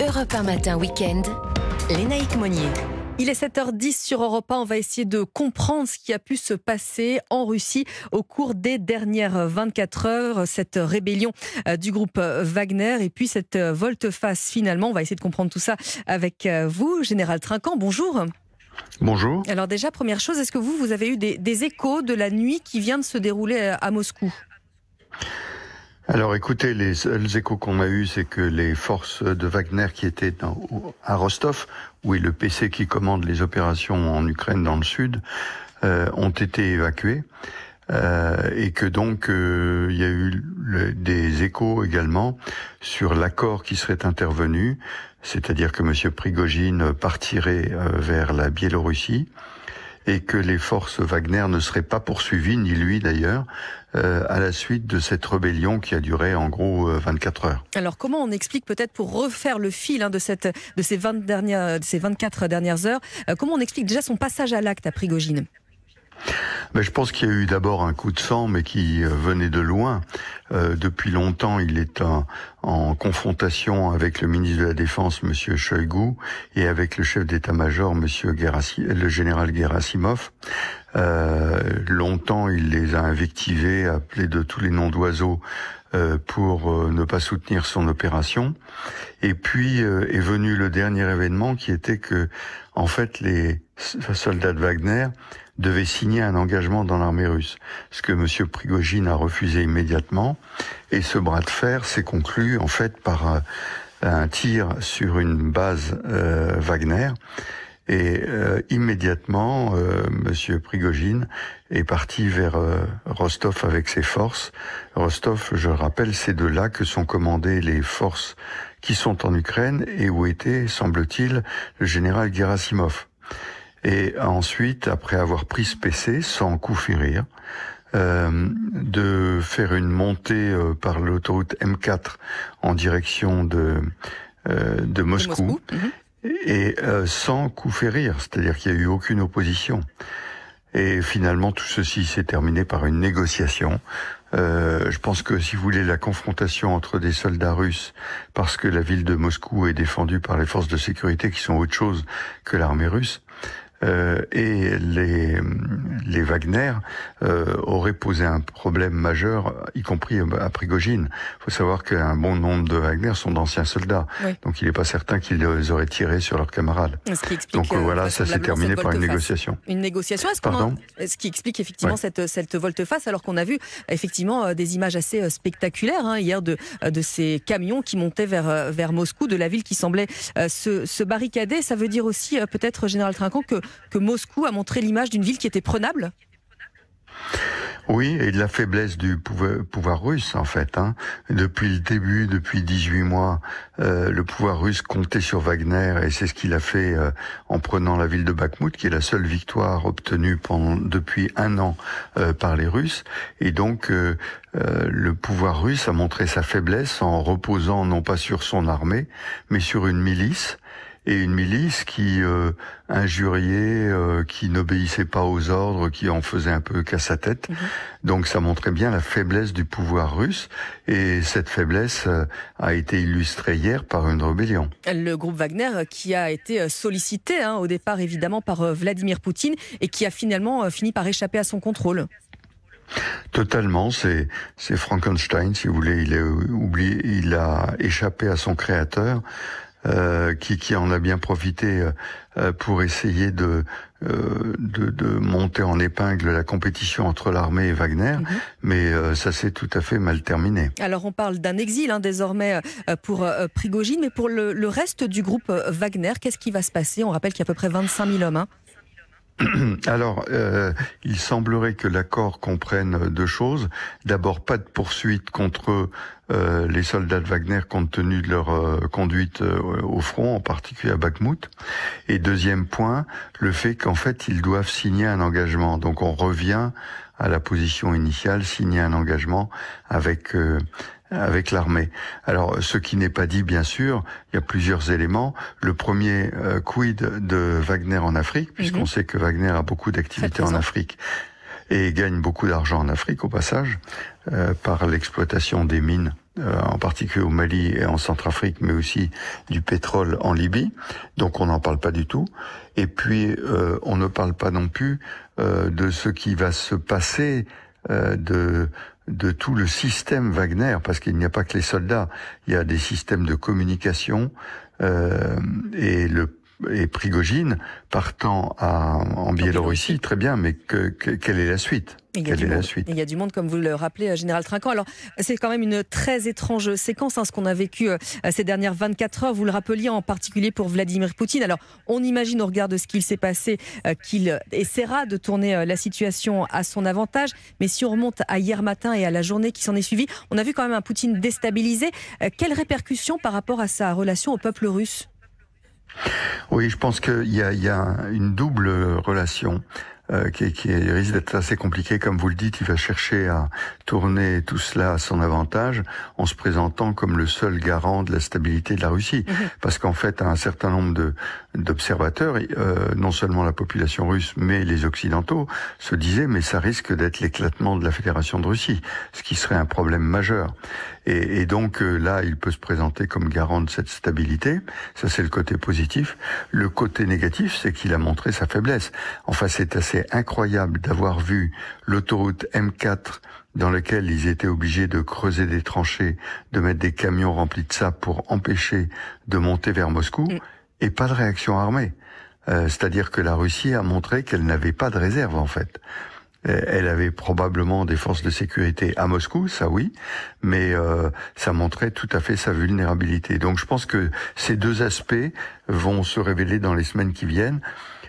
Europe 1 matin week-end, Lénaïque Monnier. Il est 7h10 sur Europe 1. On va essayer de comprendre ce qui a pu se passer en Russie au cours des dernières 24 heures. Cette rébellion euh, du groupe Wagner et puis cette euh, volte-face finalement. On va essayer de comprendre tout ça avec euh, vous, Général Trinquant. Bonjour. Bonjour. Alors déjà, première chose, est-ce que vous, vous avez eu des, des échos de la nuit qui vient de se dérouler à Moscou? Alors écoutez, les seuls échos qu'on a eus, c'est que les forces de Wagner qui étaient à Rostov, où est le PC qui commande les opérations en Ukraine dans le sud, euh, ont été évacuées. Euh, et que donc euh, il y a eu des échos également sur l'accord qui serait intervenu, c'est-à-dire que M. Prigogine partirait vers la Biélorussie et que les forces Wagner ne seraient pas poursuivies, ni lui d'ailleurs, euh, à la suite de cette rébellion qui a duré en gros 24 euh, heures. Alors comment on explique peut-être pour refaire le fil hein, de, cette, de, ces 20 dernières, de ces 24 dernières heures, euh, comment on explique déjà son passage à l'acte à Prigogine? Ben, je pense qu'il y a eu d'abord un coup de sang, mais qui euh, venait de loin. Euh, depuis longtemps, il est en, en, confrontation avec le ministre de la Défense, Monsieur Shoigu, et avec le chef d'état-major, Monsieur le général Gerasimov. Euh, longtemps, il les a invectivés, appelés de tous les noms d'oiseaux euh, pour euh, ne pas soutenir son opération. Et puis est venu le dernier événement qui était que, en fait, les soldats de Wagner devait signer un engagement dans l'armée russe, ce que M. Prigogine a refusé immédiatement. Et ce bras de fer s'est conclu en fait par euh, un tir sur une base euh, Wagner. Et euh, immédiatement, euh, M. Prigogine est parti vers Rostov avec ses forces. Rostov, je rappelle, c'est de là que sont commandées les forces qui sont en Ukraine et où était, semble-t-il, le général Gerasimov et ensuite, après avoir pris ce PC sans coup férir, euh, de faire une montée euh, par l'autoroute M4 en direction de euh, de Moscou, mhm. et euh, sans coup férir, c'est-à-dire qu'il n'y a eu aucune opposition. Et finalement, tout ceci s'est terminé par une négociation. Euh, je pense que si vous voulez la confrontation entre des soldats russes, parce que la ville de Moscou est défendue par les forces de sécurité qui sont autre chose que l'armée russe, et les, les Wagner euh, auraient posé un problème majeur, y compris à Prigogine. Il faut savoir qu'un bon nombre de Wagner sont d'anciens soldats, donc il n'est pas certain qu'ils auraient tiré sur leurs camarades. donc euh, voilà, ça s'est terminé par une négociation. Une négociation, est-ce Pardon? ce qui explique effectivement cette, cette volte-face, alors qu'on a vu effectivement euh, des images assez spectaculaires hein, hier de, de ces camions qui montaient vers, vers Moscou, de la ville qui semblait se, se barricader. Ça veut dire aussi peut-être, Général Trinquant, que que Moscou a montré l'image d'une ville qui était prenable oui, et de la faiblesse du pouvoir, russe en fait. Hein. Depuis le début, depuis 18 mois, euh, le pouvoir russe comptait sur Wagner et c'est ce qu'il a fait euh, en prenant la ville de Bakhmut, qui est la seule victoire obtenue pendant, depuis un an euh, par les Russes. Et donc le pouvoir russe a montré sa faiblesse en reposant non pas sur son armée, mais sur une milice et une milice qui euh, injuriait, euh, qui n'obéissait pas aux ordres, qui en faisait un peu qu'à sa tête. Mhm. Donc ça montrait bien la faiblesse du pouvoir russe et cette faiblesse euh, a été illustrée hier par une rébellion. Le groupe Wagner qui a été sollicité hein, au départ évidemment par Vladimir Poutine et qui a finalement fini par échapper à son contrôle. Totalement, c'est c'est Frankenstein, si vous voulez. Il a oublié, il a échappé à son créateur. Euh, qui, qui en a bien profité euh, euh, pour essayer de, de, de, monter en épingle la compétition entre l'armée et Wagner, mhm. mais ça s'est tout à fait mal terminé. Alors on parle d'un exil hein, désormais pour Prigogine, mais pour le, le, reste du groupe Wagner, qu'est-ce qui va se passer? On rappelle qu'il y a à peu près 25 000 hommes. Hein. Alors, euh, il semblerait que l'accord comprenne deux choses. D'abord, pas de poursuite contre euh, les soldats de Wagner compte tenu de leur euh, conduite au front, en particulier à Bakhmut. Et deuxième point, le fait qu'en fait, ils doivent signer un engagement. Donc, on revient à la position initiale, signer un engagement avec avec l'armée. Alors, ce qui n'est pas dit, bien sûr, il y a plusieurs éléments. Le premier, euh, quid de Wagner en Afrique, puisqu'on mhm. sait que Wagner a beaucoup d'activités en Afrique et gagne beaucoup d'argent en Afrique au passage euh, par l'exploitation des mines en particulier au Mali et en Centrafrique, mais aussi du pétrole en Libye. Donc on n'en parle pas du tout. Et puis on ne parle pas non plus de ce qui va se passer de de tout le système Wagner, parce qu'il n'y a pas que les soldats, il y a des systèmes de communication euh, et le et Prigogine partant à, en Biélorussie, très bien, mais que, quelle est la suite? Quelle est la suite? Il y a du monde, comme vous le rappelez, euh, Général Trinquant. Alors, c'est quand même une très étrange séquence, hein, ce qu'on a vécu euh, ces dernières 24 heures. Vous le rappeliez en particulier pour Vladimir Poutine. Alors, on imagine au regard de ce qu'il s'est passé euh, qu'il essaiera de tourner la situation à son avantage. Mais si on remonte à hier matin et à la journée qui s'en est suivie, on a vu quand même un Poutine déstabilisé. Quelles répercussions par rapport à sa relation au peuple russe? Oui, je pense qu'il y a, y a une double relation. Euh, qui, qui, risque d'être assez compliqué. Comme vous le dites, il va chercher à tourner tout cela à son avantage en se présentant comme le seul garant de la stabilité de la Russie. Mhm. Parce qu'en fait, un certain nombre de d'observateurs, euh, non seulement la population russe, mais les occidentaux, se disaient mais ça risque d'être l'éclatement de la Fédération de Russie, ce qui serait un problème majeur. Et, et donc euh, là, il peut se présenter comme garant de cette stabilité. Ça, c'est le côté positif. Le côté négatif, c'est qu'il a montré sa faiblesse. Enfin, c'est assez incroyable d'avoir vu l'autoroute M4 dans laquelle ils étaient obligés de creuser des tranchées, de mettre des camions remplis de sable pour empêcher de monter vers Moscou, mm. et pas de réaction armée. Euh, c'est-à-dire que la Russie a montré qu'elle n'avait pas de réserve en fait. Euh, elle avait probablement des forces de sécurité à Moscou, ça oui, mais euh, ça montrait tout à fait sa vulnérabilité. Donc je pense que ces deux aspects vont se révéler dans les semaines qui viennent.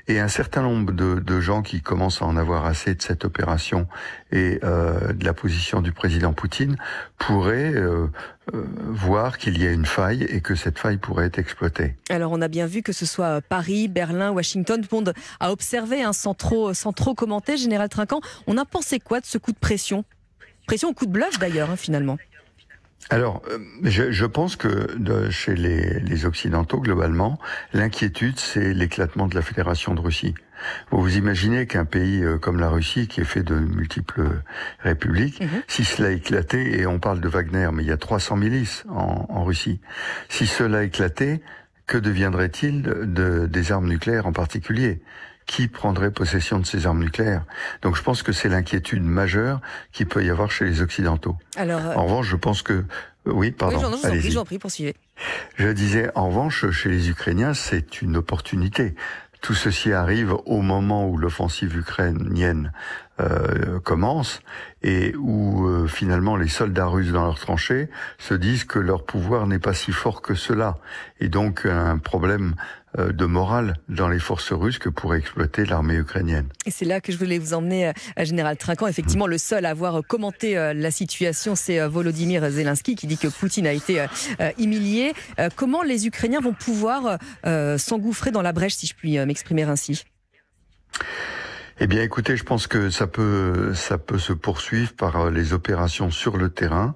Et un certain nombre de, de, gens qui commencent à en avoir assez de cette opération et euh, de la position du président Poutine pourraient euh, euh, voir qu'il y a une faille et que cette faille pourrait être exploitée. Alors on a bien vu que ce soit Paris, Berlin, Washington, tout le monde a observé hein, sans, trop, sans trop commenter. Général Trinquant, on a pensé quoi de ce coup de pression? Pression au coup de bluff d'ailleurs, hein, finalement. Alors, euh, je, je, pense que de, chez les, les, Occidentaux, globalement, l'inquiétude, c'est l'éclatement de la Fédération de Russie. Vous vous imaginez qu'un pays euh, comme la Russie, qui est fait de multiples républiques, mhm. si cela éclatait, et on parle de Wagner, mais il y a 300 milices en, en Russie, si cela éclatait, que deviendrait-il de, des armes nucléaires en particulier? Qui prendrait possession de ces armes nucléaires. Donc je pense que c'est l'inquiétude majeure qu'il peut y avoir chez les Occidentaux. Alors, euh, en revanche, je pense que... Oui, pardon. Oui, j'en prie, poursuivez. Je disais, en revanche, chez les Ukrainiens, c'est une opportunité. Tout ceci arrive au moment où l'offensive ukrainienne euh, commence et où euh, finalement les soldats russes dans leurs tranchées se disent que leur pouvoir n'est pas si fort que cela et donc un problème euh, de morale dans les forces russes que pourrait exploiter l'armée ukrainienne. Et c'est là que je voulais vous emmener, à Général Trinquant. Effectivement, le seul à avoir commenté la situation, c'est Volodymyr Zelensky qui dit que Poutine a été humilié. Comment les Ukrainiens vont pouvoir s'engouffrer dans la brèche, si je puis m'exprimer ainsi? Eh bien, écoutez, je pense que ça peut, ça peut se poursuivre par euh, les opérations sur le terrain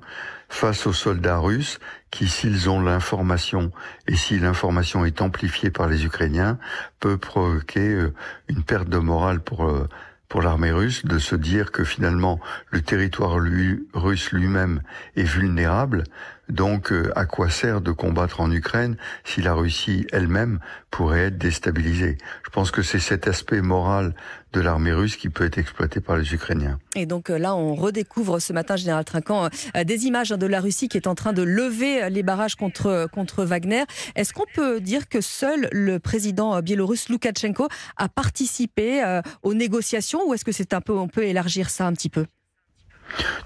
face aux soldats russes qui, s'ils ont l'information et si l'information est amplifiée par les Ukrainiens, peut provoquer euh, une perte de morale pour euh, pour l'armée russe de se dire que finalement le territoire lui, russe lui-même est vulnérable. Donc à quoi sert de combattre en Ukraine si la Russie elle-même pourrait être déstabilisée? Je pense que c'est cet aspect moral de l'armée russe qui peut être exploité par les Ukrainiens. Et donc euh, là, on redécouvre ce matin, Général Trinquant, euh, des images de la Russie qui est en train de lever euh, les barrages contre, contre Wagner. Est-ce qu'on peut dire que seul le président biélorusse Loukachenko a participé aux négociations ou est-ce que c'est un peu, on peut élargir ça un petit peu?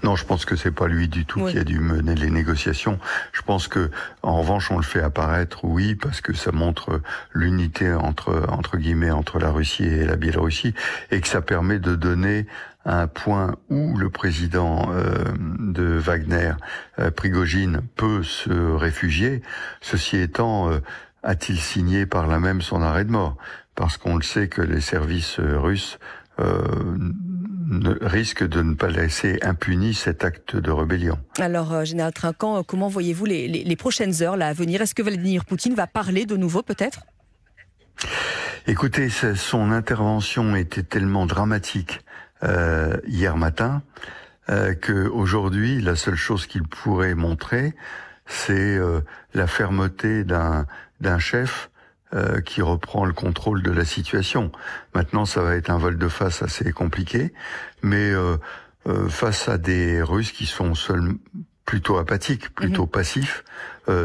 Non, je pense que c'est pas lui du tout qui a dû mener les négociations. Je pense que, en revanche, on le fait apparaître, oui, parce que ça montre l'unité entre entre guillemets entre la Russie et la Biélorussie, et que ça permet de donner un point où le président euh, de Wagner, euh, Prigogine, peut se réfugier. Ceci étant, euh, a-t-il signé par là même son arrêt de mort? Parce qu'on le sait que les services russes risque de ne pas laisser impuni cet acte de rébellion. Alors, euh, Général Trinquant, comment voyez-vous les, prochaines heures là, à venir? Est-ce que Vladimir Poutine va parler de nouveau peut-être? Écoutez, son intervention était tellement dramatique euh, hier matin euh, que aujourd'hui la seule chose qu'il pourrait montrer, c'est euh, la fermeté d'un d'un chef euh, qui reprend le contrôle de la situation. Maintenant, ça va être un vol de face assez compliqué, mais euh, euh, face à des Russes qui sont seuls, plutôt apathiques, plutôt mhm. passifs,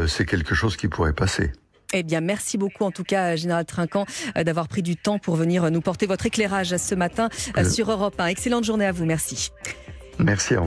c'est quelque chose qui pourrait passer. Eh bien, merci beaucoup en tout cas, Général Trinquant, d'avoir pris du temps pour venir nous porter votre éclairage ce matin sur Europe 1. Excellente journée à vous, merci. Merci, au revoir.